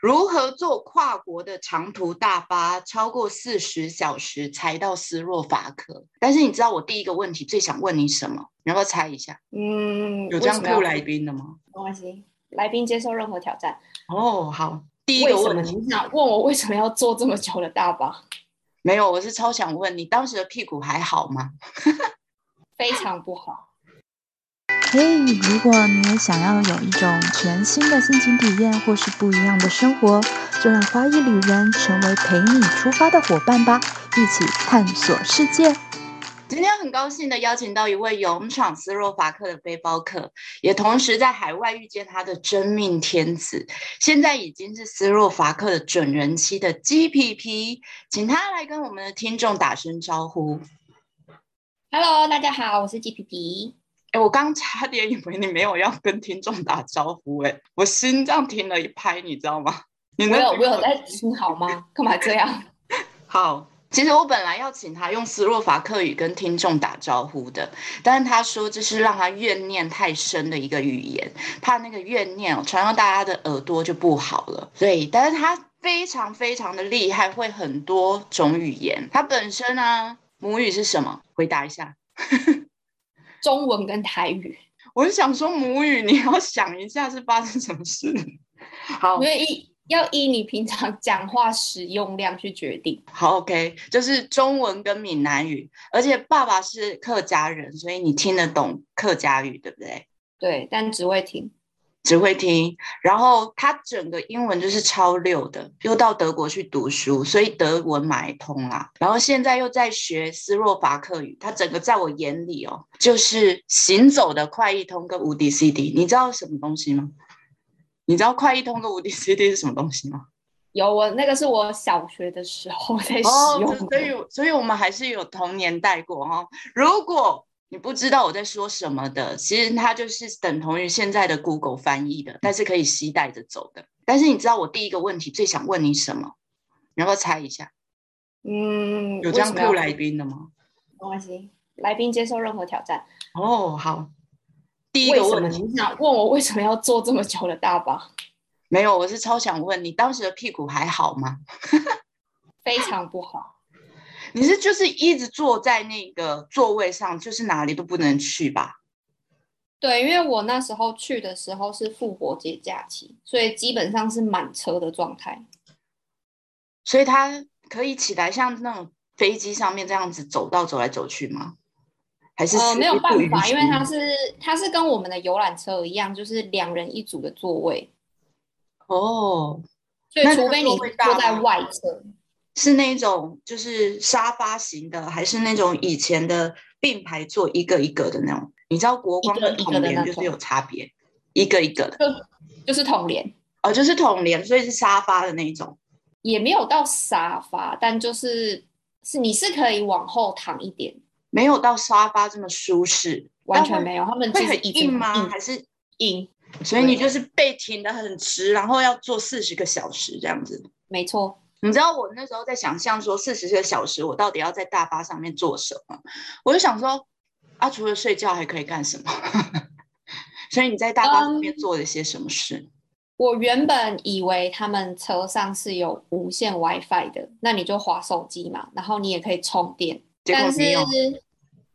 如何坐跨国的长途大巴超过四十小时才到斯洛伐克？但是你知道我第一个问题最想问你什么？你要不要猜一下？嗯，有这样 Q 来宾的吗？没关系，来宾接受任何挑战。哦，好，第一个问题，你想问我为什么要坐这么久的大巴？没有，我是超想问你，当时的屁股还好吗？非常不好。嘿，如果你也想要有一种全新的心情体验，或是不一样的生活，就让花艺旅人成为陪你出发的伙伴吧，一起探索世界。今天很高兴的邀请到一位勇闯斯洛伐克的背包客，也同时在海外遇见他的真命天子，现在已经是斯洛伐克的准人妻的 GPP，，请他来跟我们的听众打声招呼。Hello，大家好，我是鸡皮皮。哎，我刚差点以为你没有要跟听众打招呼，哎，我心脏停了一拍，你知道吗？我有我有在听好吗？干嘛这样？好，其实我本来要请他用斯洛伐克语跟听众打招呼的，但是他说这是让他怨念太深的一个语言，怕那个怨念传到大家的耳朵就不好了。所以，但是他非常非常的厉害，会很多种语言。他本身呢，母语是什么？回答一下。中文跟台语，我是想说母语，你要想一下是发生什么事。好，因为依要依你平常讲话使用量去决定。好，OK，就是中文跟闽南语，而且爸爸是客家人，所以你听得懂客家语，对不对？对，但只会听。只会听，然后他整个英文就是超溜的，又到德国去读书，所以德文买通啦。然后现在又在学斯洛伐克语，他整个在我眼里哦，就是行走的快译通跟无敌 CD。你知道什么东西吗？你知道快译通跟无敌 CD 是什么东西吗？有，我那个是我小学的时候在使用，所以所以我们还是有同年代过哈。如果你不知道我在说什么的，其实它就是等同于现在的 Google 翻译的，但是可以携带着走的。但是你知道我第一个问题最想问你什么？你要不要猜一下？嗯，有这样 Q 来宾的吗？没关系，来宾接受任何挑战。哦，好。第一个问题，你想问我为什么要坐这么久的大巴？没有，我是超想问你，当时的屁股还好吗？非常不好。你是就是一直坐在那个座位上，就是哪里都不能去吧？对，因为我那时候去的时候是复活节假期，所以基本上是满车的状态。所以他可以起来像那种飞机上面这样子走道走来走去吗？还是没有办法，因为它是它是跟我们的游览车一样，就是两人一组的座位。哦，所以除非你坐在外侧。是那种就是沙发型的，还是那种以前的并排坐一个一个的那种？你知道国光跟统联就是有差别，一个一个的，就是统联哦，就是统联，所以是沙发的那种，也没有到沙发，但就是是你是可以往后躺一点，没有到沙发这么舒适，完全没有，他们会很硬吗？还是硬？所以你就是背挺的很直，然后要坐四十个小时这样子，没错。你知道我那时候在想象说四十个小时我到底要在大巴上面做什么？我就想说啊，除了睡觉还可以干什么？所以你在大巴上面做了些什么事？我原本以为他们车上是有无线 WiFi 的，那你就划手机嘛，然后你也可以充电。但是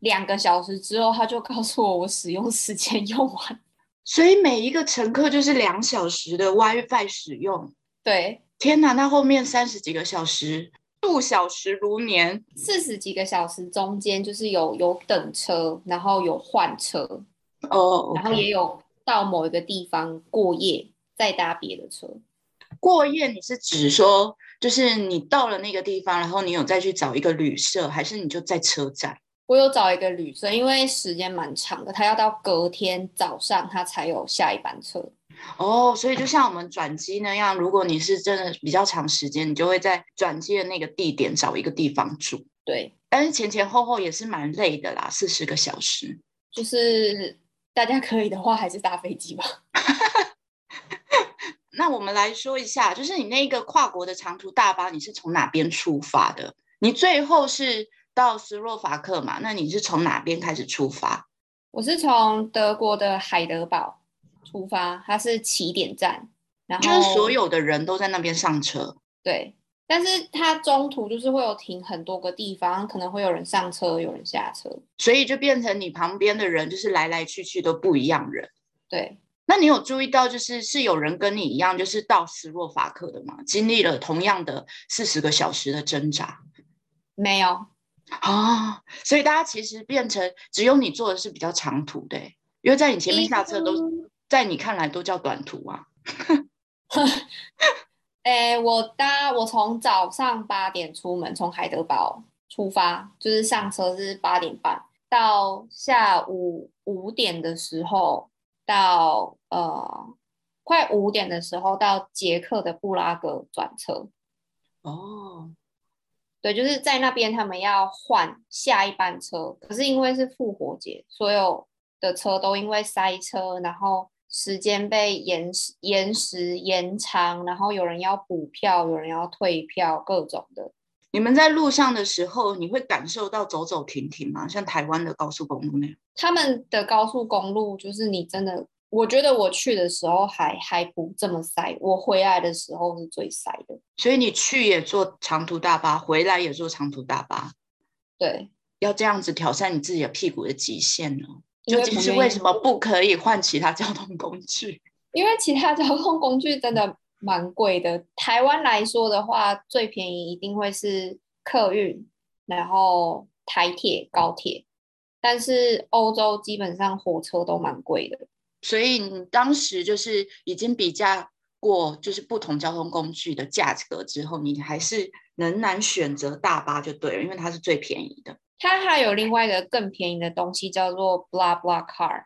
两个小时之后，他就告诉我我使用时间用完。所以每一个乘客就是两小时的 WiFi 使用。对。天哪，那后面三十几个小时，度小时如年。四十几个小时中间就是有有等车，然后有换车，哦，然后也有到某一个地方过夜，再搭别的车。过夜，你是指说，就是你到了那个地方，然后你有再去找一个旅社，还是你就在车站？我有找一个旅社，因为时间蛮长的，他要到隔天早上他才有下一班车。哦，所以就像我们转机那样，如果你是真的比较长时间，你就会在转机的那个地点找一个地方住。对，但是前前后后也是蛮累的啦，四十个小时。就是大家可以的话，还是搭飞机吧。那我们来说一下，就是你那个跨国的长途大巴，你是从哪边出发的？你最后是到斯洛伐克嘛？那你是从哪边开始出发？我是从德国的海德堡。出发，它是起点站，然后就是所有的人都在那边上车。对，但是它中途就是会有停很多个地方，可能会有人上车，有人下车，所以就变成你旁边的人就是来来去去都不一样人。对。那你有注意到，就是是有人跟你一样，就是到斯洛伐克的吗？经历了同样的四十个小时的挣扎？没有啊，所以大家其实变成只有你坐的是比较长途的，因为在你前面下车都在你看来都叫短途啊。哎，我搭我从早上八点出门，从海德堡出发，就是上车是八点半，到下午五点的时候。到呃，快五点的时候到捷克的布拉格转车。哦，对，就是在那边他们要换下一班车，可是因为是复活节，所有的车都因为塞车，然后时间被延延时延长，然后有人要补票，有人要退票，各种的。你们在路上的时候，你会感受到走走停停吗？像台湾的高速公路那样？他们的高速公路就是你真的，我觉得我去的时候还还不这么塞，我回来的时候是最塞的。所以你去也坐长途大巴，回来也坐长途大巴。对，要这样子挑战你自己的屁股的极限呢？究竟是为什么不可以换其他交通工具？因为其他交通工具真的。蛮贵的。台湾来说的话，最便宜一定会是客运，然后台铁、高铁。但是欧洲基本上火车都蛮贵的。所以你当时就是已经比较过，就是不同交通工具的价格之后，你还是仍然选择大巴就对了，因为它是最便宜的。它还有另外一个更便宜的东西，叫做 blah blah car。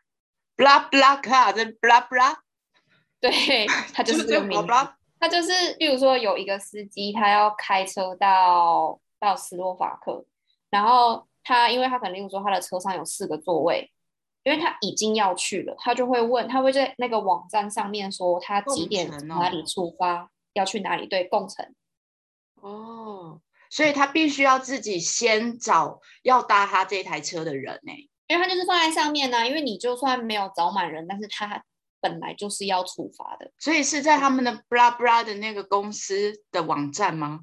blah blah car，这 blah blah。对，他就是这个名字。他就是，例如说有一个司机，他要开车到到斯洛伐克，然后他因为他可能例如说他的车上有四个座位，因为他已经要去了，他就会问，他会在那个网站上面说他几点哪里出发，要去哪里对共乘。哦，所以他必须要自己先找要搭他这台车的人呢，因为他就是放在上面呢，因为你就算没有找满人，但是他。本来就是要处罚的，所以是在他们的 blah blah 的那个公司的网站吗？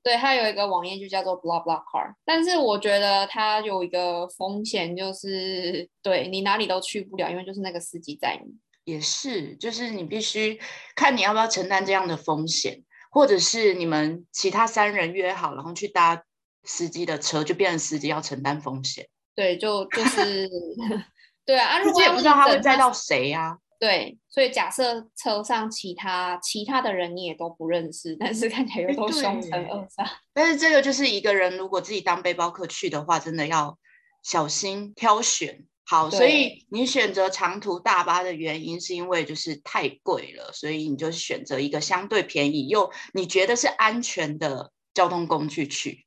对，他有一个网页就叫做 blah blah car，但是我觉得他有一个风险，就是对你哪里都去不了，因为就是那个司机在你。也是，就是你必须看你要不要承担这样的风险，或者是你们其他三人约好，然后去搭司机的车，就变成司机要承担风险。对，就就是 对啊，如果也不知道他会载到谁呀。对，所以假设车上其他其他的人你也都不认识，但是看起来又都凶神恶煞。但是这个就是一个人，如果自己当背包客去的话，真的要小心挑选。好，所以你选择长途大巴的原因是因为就是太贵了，所以你就选择一个相对便宜又你觉得是安全的交通工具去。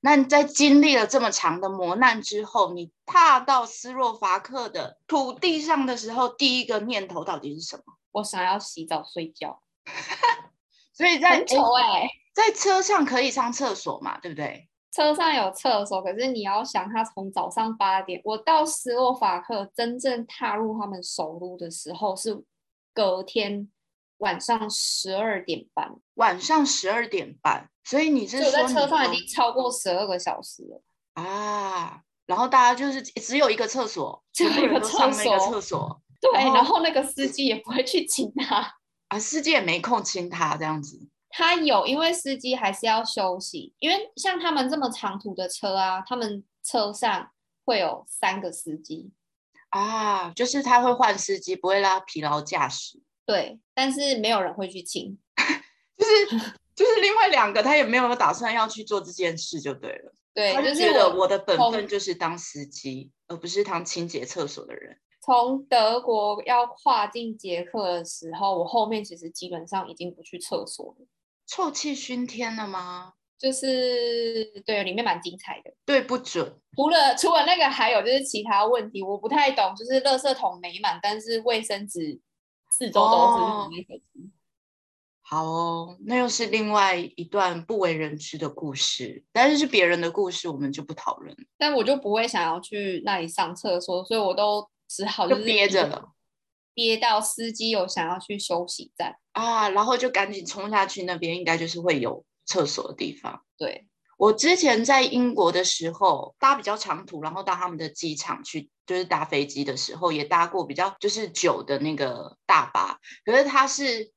那你在经历了这么长的磨难之后，你踏到斯洛伐克的土地上的时候，第一个念头到底是什么？我想要洗澡睡觉。所以在丑哎，在车上可以上厕所嘛？对不对？车上有厕所，可是你要想，他从早上八点，我到斯洛伐克真正踏入他们首都的时候是隔天晚上十二点半。晚上十二点半。所以你是说在车上已经超过十二个小时了啊？然后大家就是只有一个厕所，只有一个厕所，厕所。对，然后那个司机也不会去亲他啊，司机也没空亲他这样子。他有，因为司机还是要休息，因为像他们这么长途的车啊，他们车上会有三个司机啊，就是他会换司机，不会让他疲劳驾驶。对，但是没有人会去请，就是。就是另外两个，他也没有打算要去做这件事，就对了。对，他就觉得我的本分就是当司机，而不是当清洁厕所的人。从德国要跨境捷克的时候，我后面其实基本上已经不去厕所了。臭气熏天了吗？就是对，里面蛮精彩的。对不准。除了除了那个，还有就是其他问题，我不太懂。就是垃圾桶没满，但是卫生纸四周都是那个。好哦，那又是另外一段不为人知的故事，但是是别人的故事，我们就不讨论。但我就不会想要去那里上厕所，所以我都只好就憋着了，憋到司机有想要去休息站啊，然后就赶紧冲下去，那边应该就是会有厕所的地方。对我之前在英国的时候搭比较长途，然后到他们的机场去，就是搭飞机的时候也搭过比较就是久的那个大巴，可是它是。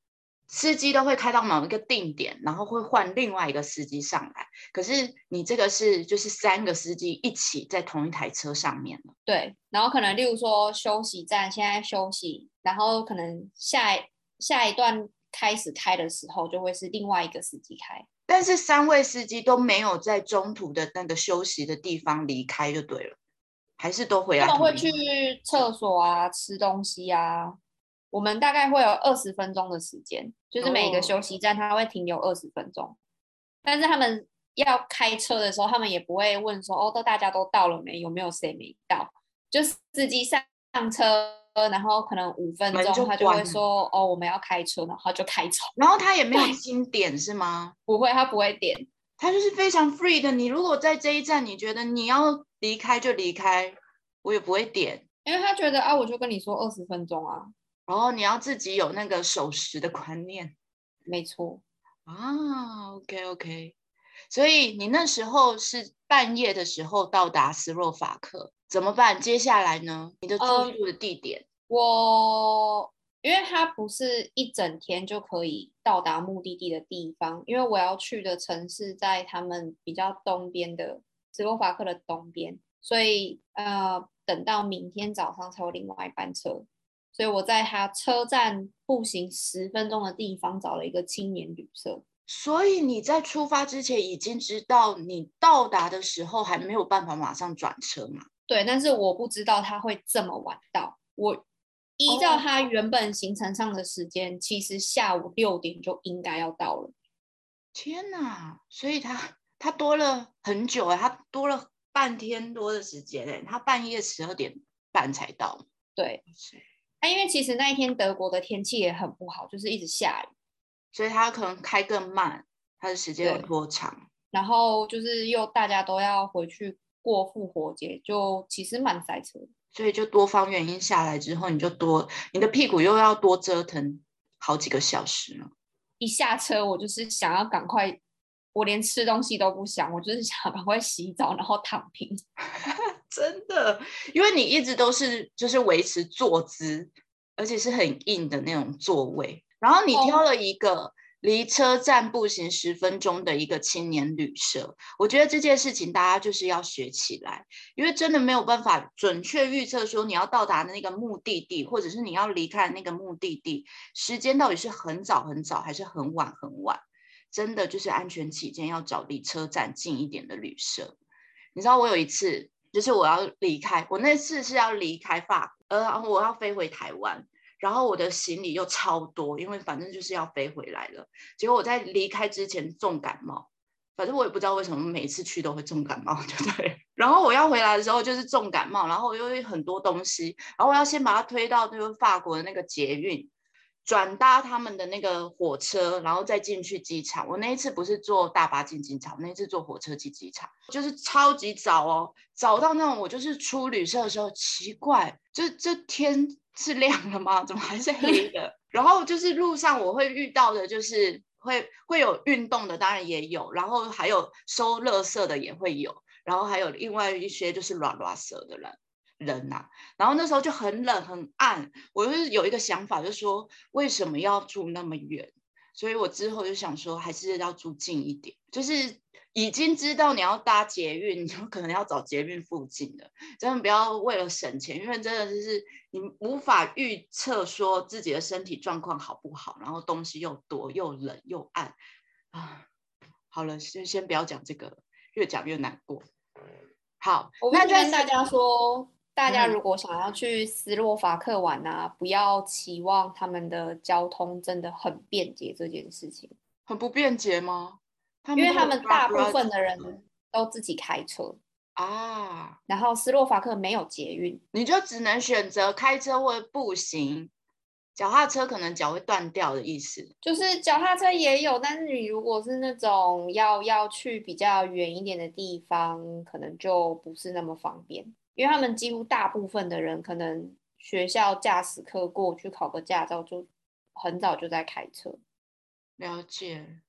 司机都会开到某一个定点，然后会换另外一个司机上来。可是你这个是就是三个司机一起在同一台车上面了。对，然后可能例如说休息站现在休息，然后可能下下一段开始开的时候就会是另外一个司机开。但是三位司机都没有在中途的那个休息的地方离开就对了，还是都回来？他们会去厕所啊，吃东西啊。我们大概会有二十分钟的时间，就是每个休息站它会停留二十分钟。但是他们要开车的时候，他们也不会问说：“哦，都大家都到了没？有没有谁没到？”就司机上上车，然后可能五分钟，他就会说：“哦，我们要开车。”然后就开走。然后他也没有经点是吗？不会，他不会点，他就是非常 free 的。你如果在这一站，你觉得你要离开就离开，我也不会点，因为他觉得啊，我就跟你说二十分钟啊。然后你要自己有那个守时的观念，没错啊。OK OK，所以你那时候是半夜的时候到达斯洛伐克，怎么办？接下来呢？你的住宿的地点？我因为它不是一整天就可以到达目的地的地方，因为我要去的城市在他们比较东边的斯洛伐克的东边，所以呃，等到明天早上才有另外一班车。所以我在他车站步行十分钟的地方找了一个青年旅社。所以你在出发之前已经知道你到达的时候还没有办法马上转车嘛？对，但是我不知道他会这么晚到。我依照他原本行程上的时间，其实下午六点就应该要到了。天哪！所以他他多了很久哎，他多了半天多的时间哎，他半夜十二点半才到。对。那因为其实那一天德国的天气也很不好，就是一直下雨，所以他可能开更慢，他的时间有多长。然后就是又大家都要回去过复活节，就其实蛮塞车。所以就多方原因下来之后，你就多你的屁股又要多折腾好几个小时了。一下车，我就是想要赶快，我连吃东西都不想，我就是想赶快洗澡，然后躺平。真的，因为你一直都是就是维持坐姿，而且是很硬的那种座位。然后你挑了一个离车站步行十分钟的一个青年旅社，我觉得这件事情大家就是要学起来，因为真的没有办法准确预测说你要到达的那个目的地，或者是你要离开那个目的地时间到底是很早很早还是很晚很晚。真的就是安全起见，要找离车站近一点的旅社。你知道我有一次。就是我要离开，我那次是要离开法，呃，我要飞回台湾，然后我的行李又超多，因为反正就是要飞回来了。结果我在离开之前重感冒，反正我也不知道为什么每次去都会重感冒，对不对？然后我要回来的时候就是重感冒，然后我又很多东西，然后我要先把它推到那个法国的那个捷运。转搭他们的那个火车，然后再进去机场。我那一次不是坐大巴进机场，那一次坐火车进机场，就是超级早哦，早到那种我就是出旅社的时候，奇怪，这这天是亮了吗？怎么还是黑的？然后就是路上我会遇到的，就是会会有运动的，当然也有，然后还有收垃圾的也会有，然后还有另外一些就是乱乱色的人。人呐，然后那时候就很冷很暗，我就是有一个想法，就是说为什么要住那么远？所以我之后就想说，还是要住近一点。就是已经知道你要搭捷运，你 就可能要找捷运附近的，真的不要为了省钱，因为真的就是你无法预测说自己的身体状况好不好，然后东西又多又冷又暗啊。好了，先先不要讲这个，越讲越难过。好，那就跟大家说。大家如果想要去斯洛伐克玩啊，不要期望他们的交通真的很便捷。这件事情很不便捷吗？因为他们大部分的人都自己开车啊，然后斯洛伐克没有捷运，你就只能选择开车或步行。脚踏车可能脚会断掉的意思，就是脚踏车也有，但是你如果是那种要要去比较远一点的地方，可能就不是那么方便。因为他们几乎大部分的人可能学校驾驶课过去考个驾照，就很早就在开车。了解。